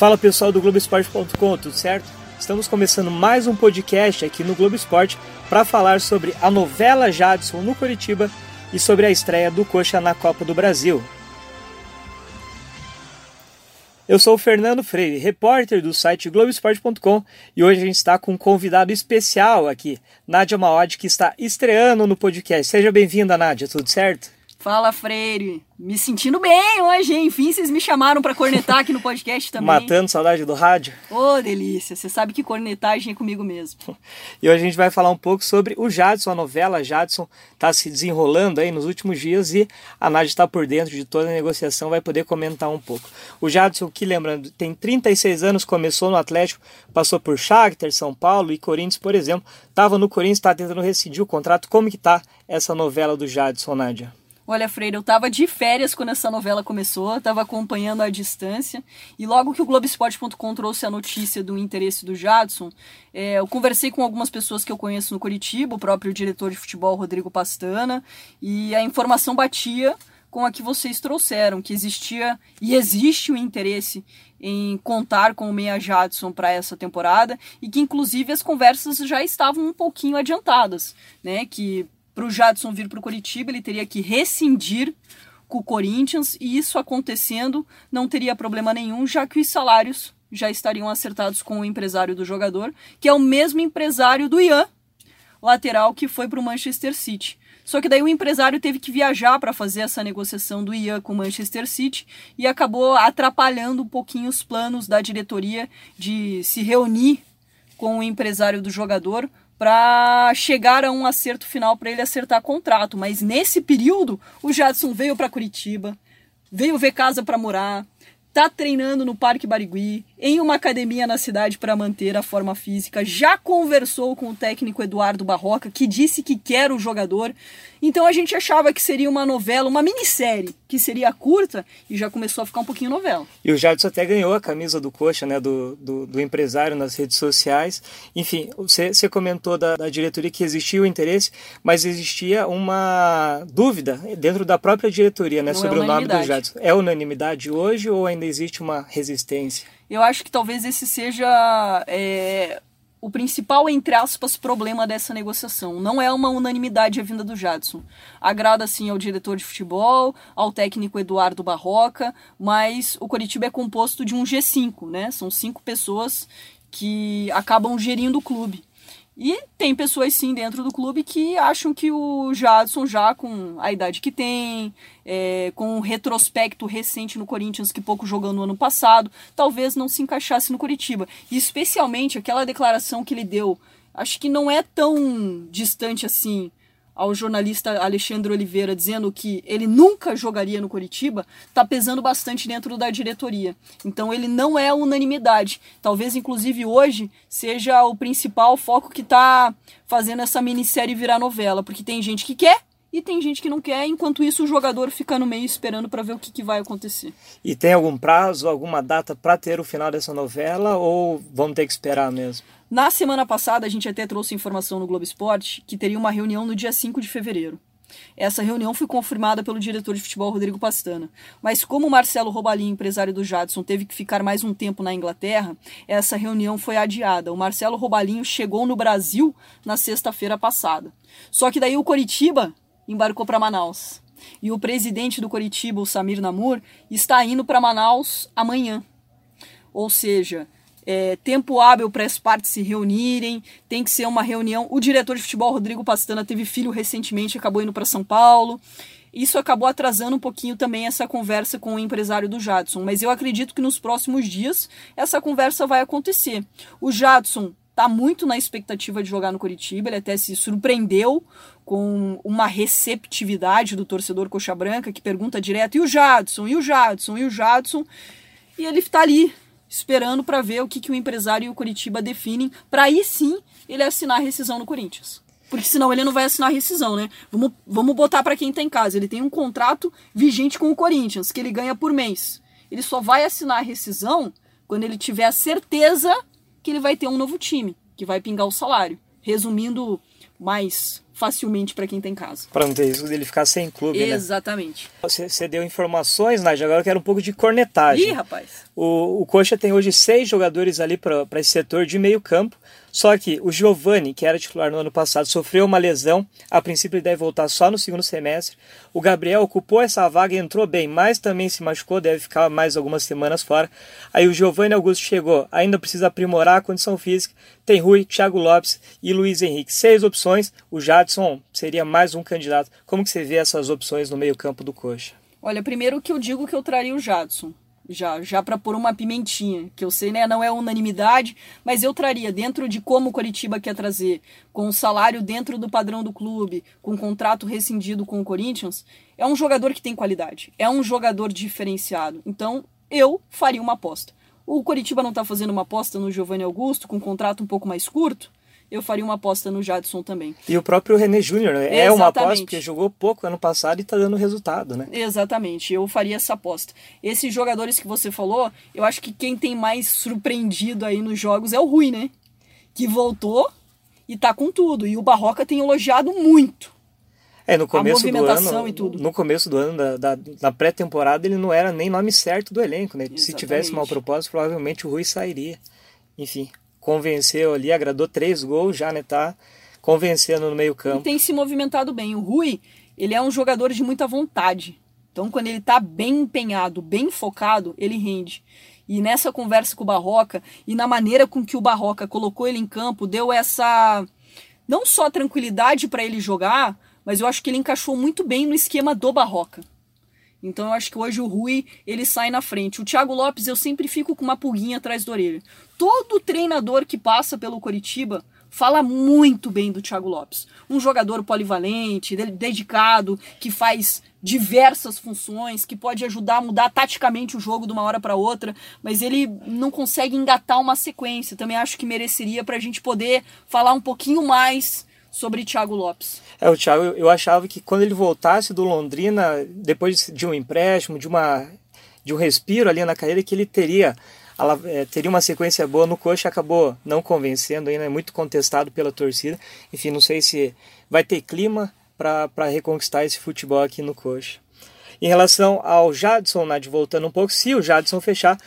Fala pessoal do Globoesporte.com, tudo certo? Estamos começando mais um podcast aqui no Globo Esporte para falar sobre a novela Jadson no Curitiba e sobre a estreia do Coxa na Copa do Brasil. Eu sou o Fernando Freire, repórter do site Globoesporte.com e hoje a gente está com um convidado especial aqui, Nádia Maod, que está estreando no podcast. Seja bem-vinda, Nádia, tudo certo? Fala, Freire. Me sentindo bem hoje, hein? Enfim, vocês me chamaram para cornetar aqui no podcast também. Matando saudade do rádio. Ô, oh, delícia. Você sabe que cornetagem é comigo mesmo. E hoje a gente vai falar um pouco sobre o Jadson, a novela Jadson está se desenrolando aí nos últimos dias e a Nádia está por dentro de toda a negociação, vai poder comentar um pouco. O Jadson, que lembrando, tem 36 anos, começou no Atlético, passou por Shakhtar, São Paulo e Corinthians, por exemplo. Estava no Corinthians, está tentando rescindir o contrato. Como que tá essa novela do Jadson, Nádia? Olha, Freire, eu tava de férias quando essa novela começou, tava acompanhando à distância, e logo que o Globoesporte.com trouxe a notícia do interesse do Jadson, é, eu conversei com algumas pessoas que eu conheço no Curitiba, o próprio diretor de futebol Rodrigo Pastana, e a informação batia com a que vocês trouxeram, que existia e existe o interesse em contar com o Meia Jadson para essa temporada e que inclusive as conversas já estavam um pouquinho adiantadas, né? Que para o Jadson vir para o Curitiba, ele teria que rescindir com o Corinthians e isso acontecendo não teria problema nenhum, já que os salários já estariam acertados com o empresário do jogador, que é o mesmo empresário do Ian, lateral que foi para o Manchester City. Só que daí o empresário teve que viajar para fazer essa negociação do Ian com o Manchester City e acabou atrapalhando um pouquinho os planos da diretoria de se reunir com o empresário do jogador para chegar a um acerto final para ele acertar contrato. Mas nesse período, o Jadson veio para Curitiba, veio ver casa para morar, tá treinando no Parque Barigui, em uma academia na cidade para manter a forma física, já conversou com o técnico Eduardo Barroca, que disse que quer o jogador. Então a gente achava que seria uma novela, uma minissérie, que seria curta e já começou a ficar um pouquinho novela. E o Jadson até ganhou a camisa do Coxa, né, do, do, do empresário nas redes sociais. Enfim, você, você comentou da, da diretoria que existia o interesse, mas existia uma dúvida dentro da própria diretoria né, Não sobre é o nome do Jadson. É unanimidade hoje ou ainda existe uma resistência? Eu acho que talvez esse seja é, o principal, entre aspas, problema dessa negociação. Não é uma unanimidade a vinda do Jadson. Agrada, sim, ao diretor de futebol, ao técnico Eduardo Barroca, mas o Coritiba é composto de um G5, né? São cinco pessoas que acabam gerindo o clube. E tem pessoas sim dentro do clube que acham que o Jadson, já com a idade que tem, é, com um retrospecto recente no Corinthians que pouco jogou no ano passado, talvez não se encaixasse no Curitiba. E especialmente aquela declaração que ele deu, acho que não é tão distante assim ao jornalista Alexandre Oliveira dizendo que ele nunca jogaria no Curitiba, está pesando bastante dentro da diretoria. Então ele não é unanimidade. Talvez, inclusive, hoje seja o principal foco que está fazendo essa minissérie virar novela, porque tem gente que quer e tem gente que não quer, enquanto isso o jogador fica no meio esperando para ver o que, que, vai acontecer. E tem algum prazo, alguma data para ter o final dessa novela ou vamos ter que esperar mesmo? Na semana passada a gente até trouxe informação no Globo Esporte que teria uma reunião no dia 5 de fevereiro. Essa reunião foi confirmada pelo diretor de futebol Rodrigo Pastana. Mas como o Marcelo Robalim, empresário do Jadson, teve que ficar mais um tempo na Inglaterra, essa reunião foi adiada. O Marcelo Robalinho chegou no Brasil na sexta-feira passada. Só que daí o Coritiba embarcou para Manaus. E o presidente do Coritiba, o Samir Namur, está indo para Manaus amanhã. Ou seja, é, tempo hábil para as partes se reunirem, tem que ser uma reunião. O diretor de futebol, Rodrigo Pastana, teve filho recentemente, acabou indo para São Paulo. Isso acabou atrasando um pouquinho também essa conversa com o empresário do Jadson, mas eu acredito que nos próximos dias essa conversa vai acontecer. O Jadson está muito na expectativa de jogar no Curitiba, ele até se surpreendeu com uma receptividade do torcedor coxa branca que pergunta direto: e o Jadson? E o Jadson? E o Jadson? E ele está ali esperando para ver o que, que o empresário e o Curitiba definem, para aí sim ele assinar a rescisão no Corinthians. Porque senão ele não vai assinar a rescisão, né? Vamos, vamos botar para quem tá em casa. Ele tem um contrato vigente com o Corinthians, que ele ganha por mês. Ele só vai assinar a rescisão quando ele tiver a certeza que ele vai ter um novo time, que vai pingar o salário. Resumindo mais facilmente para quem tem casa. Para não ter risco dele ficar sem clube, né? Exatamente. Né? Você, você, deu informações, Nádia, agora eu quero um pouco de cornetagem. Ih, rapaz. O, o Coxa tem hoje seis jogadores ali para esse setor de meio campo, só que o Giovani, que era titular no ano passado, sofreu uma lesão. A princípio ele deve voltar só no segundo semestre. O Gabriel ocupou essa vaga e entrou bem, mas também se machucou, deve ficar mais algumas semanas fora. Aí o Giovani Augusto chegou, ainda precisa aprimorar a condição física. Tem Rui, Thiago Lopes e Luiz Henrique. Seis opções. O Jadson seria mais um candidato. Como que você vê essas opções no meio-campo do Coxa? Olha, primeiro que eu digo que eu traria o Jadson já, já para pôr uma pimentinha, que eu sei, né, não é unanimidade, mas eu traria dentro de como o Coritiba quer trazer, com o salário dentro do padrão do clube, com o contrato rescindido com o Corinthians, é um jogador que tem qualidade, é um jogador diferenciado. Então, eu faria uma aposta. O Coritiba não está fazendo uma aposta no Giovanni Augusto, com um contrato um pouco mais curto, eu faria uma aposta no Jadson também. E o próprio René Júnior né? é uma aposta porque jogou pouco ano passado e está dando resultado, né? Exatamente, eu faria essa aposta. Esses jogadores que você falou, eu acho que quem tem mais surpreendido aí nos jogos é o Rui, né? Que voltou e tá com tudo. E o Barroca tem elogiado muito. É, no começo do ano, e tudo. no começo do ano, da, da, na pré-temporada, ele não era nem nome certo do elenco, né? Exatamente. Se tivesse mal propósito, provavelmente o Rui sairia. Enfim, convenceu ali, agradou três gols já, né? Tá convencendo no meio campo. E tem se movimentado bem. O Rui, ele é um jogador de muita vontade. Então, quando ele tá bem empenhado, bem focado, ele rende. E nessa conversa com o Barroca e na maneira com que o Barroca colocou ele em campo, deu essa não só tranquilidade para ele jogar, mas eu acho que ele encaixou muito bem no esquema do Barroca. Então eu acho que hoje o Rui ele sai na frente. O Thiago Lopes eu sempre fico com uma pulguinha atrás da orelha. Todo treinador que passa pelo Coritiba fala muito bem do Thiago Lopes. Um jogador polivalente, dedicado, que faz diversas funções, que pode ajudar a mudar taticamente o jogo de uma hora para outra, mas ele não consegue engatar uma sequência. Também acho que mereceria para a gente poder falar um pouquinho mais sobre Thiago Lopes. É, o Thiago, eu achava que quando ele voltasse do Londrina, depois de um empréstimo, de, uma, de um respiro ali na carreira, que ele teria, ela, é, teria uma sequência boa no coxa, acabou não convencendo ainda, é muito contestado pela torcida. Enfim, não sei se vai ter clima para reconquistar esse futebol aqui no coxa. Em relação ao Jadson, Nad, voltando um pouco, se o Jadson fechar,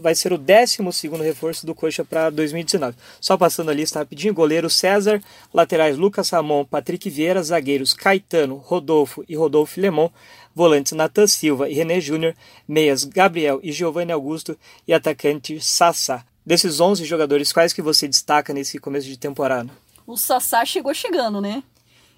vai ser o 12 reforço do Coxa para 2019. Só passando a lista rapidinho: goleiro César, laterais Lucas Ramon, Patrick Vieira, zagueiros Caetano, Rodolfo e Rodolfo Lemon, volantes Natan Silva e René Júnior, meias Gabriel e Giovanni Augusto e atacante Sassá. Desses 11 jogadores, quais que você destaca nesse começo de temporada? O Sassá chegou chegando, né?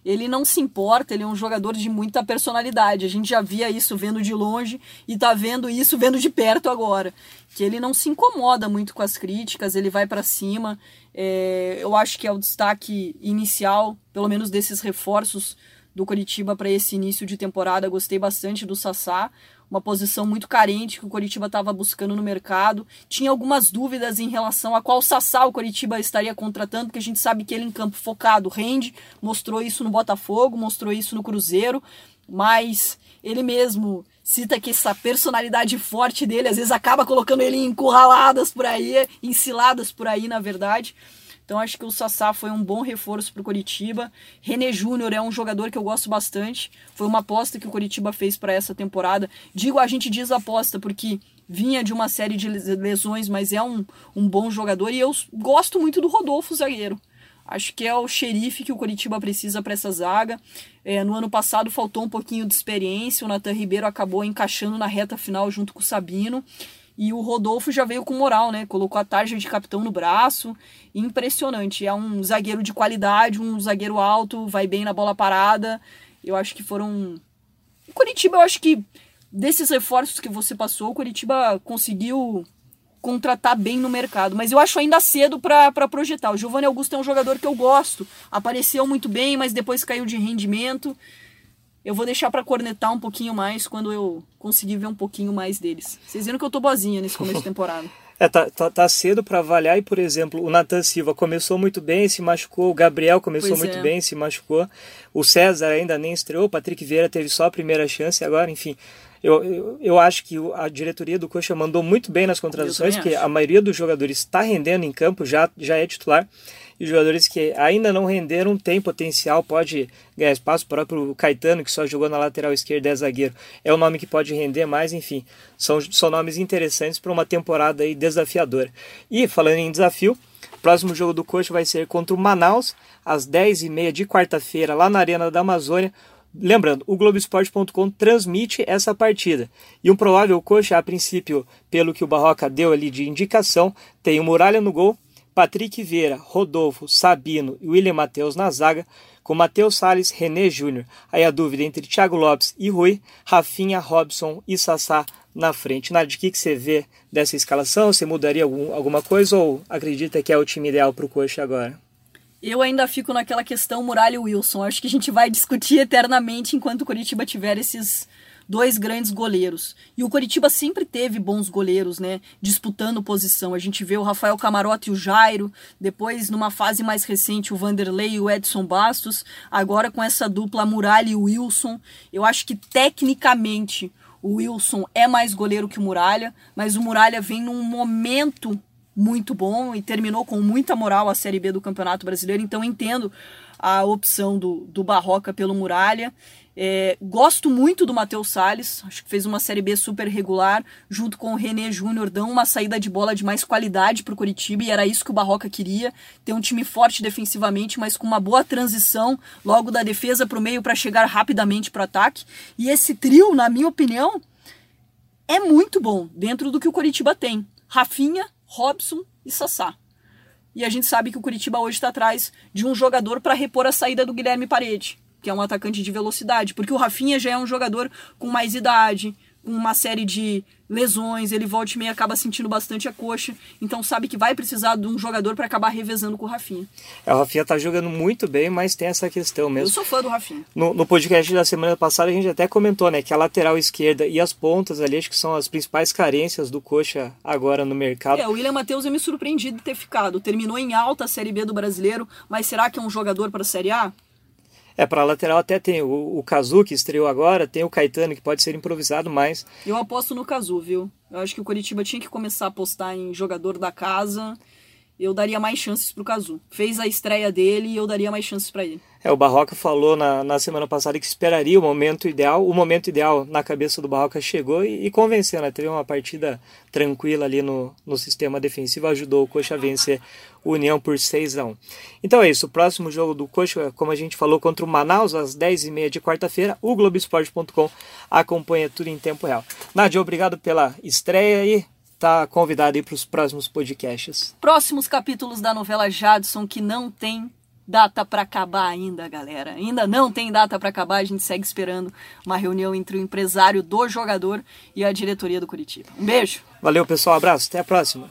Ele não se importa, ele é um jogador de muita personalidade. A gente já via isso vendo de longe e tá vendo isso vendo de perto agora. Que ele não se incomoda muito com as críticas, ele vai para cima. É, eu acho que é o destaque inicial, pelo menos desses reforços do Curitiba para esse início de temporada. Gostei bastante do Sassá uma posição muito carente que o Coritiba estava buscando no mercado. Tinha algumas dúvidas em relação a qual Sassá o Coritiba estaria contratando, porque a gente sabe que ele em campo focado rende, mostrou isso no Botafogo, mostrou isso no Cruzeiro, mas ele mesmo cita que essa personalidade forte dele às vezes acaba colocando ele em encurraladas por aí, enciladas por aí, na verdade. Então acho que o Sassá foi um bom reforço para o Coritiba. René Júnior é um jogador que eu gosto bastante. Foi uma aposta que o Coritiba fez para essa temporada. Digo, a gente diz aposta porque vinha de uma série de lesões, mas é um, um bom jogador. E eu gosto muito do Rodolfo, zagueiro. Acho que é o xerife que o Coritiba precisa para essa zaga. É, no ano passado faltou um pouquinho de experiência. O Nathan Ribeiro acabou encaixando na reta final junto com o Sabino. E o Rodolfo já veio com moral, né? Colocou a tarja de capitão no braço. Impressionante. É um zagueiro de qualidade, um zagueiro alto, vai bem na bola parada. Eu acho que foram. O Curitiba, eu acho que desses reforços que você passou, o Curitiba conseguiu contratar bem no mercado. Mas eu acho ainda cedo para projetar. O Giovanni Augusto é um jogador que eu gosto. Apareceu muito bem, mas depois caiu de rendimento eu vou deixar para cornetar um pouquinho mais quando eu conseguir ver um pouquinho mais deles. Vocês viram que eu tô boazinha nesse começo de temporada. É, tá, tá, tá cedo para avaliar e, por exemplo, o Nathan Silva começou muito bem, se machucou, o Gabriel começou pois muito é. bem, se machucou, o César ainda nem estreou, o Patrick Vieira teve só a primeira chance agora, enfim. Eu, eu, eu acho que a diretoria do Coxa mandou muito bem nas contratações, porque a maioria dos jogadores está rendendo em campo, já, já é titular. e jogadores que ainda não renderam tem potencial, pode ganhar espaço. O próprio Caetano, que só jogou na lateral esquerda, é zagueiro, é um nome que pode render mais, enfim, são, são nomes interessantes para uma temporada aí desafiadora. E falando em desafio, o próximo jogo do Coxa vai ser contra o Manaus, às 10h30 de quarta-feira, lá na Arena da Amazônia. Lembrando, o Globoesporte.com transmite essa partida. E um provável coxa, a princípio, pelo que o Barroca deu ali de indicação, tem o Muralha no gol, Patrick Vieira, Rodolfo, Sabino e William Matheus na zaga, com Matheus Salles, René Júnior. Aí a dúvida entre Thiago Lopes e Rui, Rafinha, Robson e Sassá na frente. Nádia, o que, que você vê dessa escalação? Você mudaria algum, alguma coisa ou acredita que é o time ideal para o coxa agora? Eu ainda fico naquela questão Muralha Wilson. Acho que a gente vai discutir eternamente enquanto o Curitiba tiver esses dois grandes goleiros. E o Curitiba sempre teve bons goleiros, né? Disputando posição. A gente vê o Rafael Camarote e o Jairo, depois numa fase mais recente o Vanderlei e o Edson Bastos, agora com essa dupla Muralha e Wilson. Eu acho que tecnicamente o Wilson é mais goleiro que o Muralha, mas o Muralha vem num momento muito bom e terminou com muita moral a Série B do Campeonato Brasileiro, então entendo a opção do, do Barroca pelo Muralha. É, gosto muito do Matheus Salles, acho que fez uma Série B super regular, junto com o René Júnior, dão uma saída de bola de mais qualidade para o Curitiba, e era isso que o Barroca queria, ter um time forte defensivamente, mas com uma boa transição logo da defesa para o meio para chegar rapidamente para o ataque. E esse trio, na minha opinião, é muito bom dentro do que o Curitiba tem. Rafinha, Robson e Sassá. E a gente sabe que o Curitiba hoje está atrás de um jogador para repor a saída do Guilherme Parede, que é um atacante de velocidade, porque o Rafinha já é um jogador com mais idade, uma série de lesões, ele volta e meia acaba sentindo bastante a coxa, então sabe que vai precisar de um jogador para acabar revezando com o Rafinha. É, o Rafinha tá jogando muito bem, mas tem essa questão mesmo. Eu sou fã do Rafinha. No, no podcast da semana passada a gente até comentou, né, que a lateral esquerda e as pontas ali acho que são as principais carências do coxa agora no mercado. É, o William Matheus eu me surpreendi de ter ficado, terminou em alta a Série B do Brasileiro, mas será que é um jogador para a Série A? É, para lateral até tem o, o Kazu, que estreou agora, tem o Caetano, que pode ser improvisado mais. Eu aposto no Kazu, viu? Eu acho que o Curitiba tinha que começar a apostar em jogador da casa. Eu daria mais chances pro Kazu. Fez a estreia dele e eu daria mais chances para ele. É, o Barroca falou na, na semana passada que esperaria o momento ideal. O momento ideal na cabeça do Barroca chegou e, e convenceu, né? Teve uma partida tranquila ali no, no sistema defensivo, ajudou o Coxa a vencer o União por 6 a 1 Então é isso, o próximo jogo do Coxa, como a gente falou, contra o Manaus, às 10h30 de quarta-feira, o Globoesporte.com acompanha tudo em tempo real. Nádia, obrigado pela estreia e tá convidado aí para os próximos podcasts. Próximos capítulos da novela Jadson que não tem data para acabar ainda, galera. Ainda não tem data para acabar, a gente segue esperando uma reunião entre o empresário do jogador e a diretoria do Curitiba. Um beijo. Valeu, pessoal, abraço, até a próxima.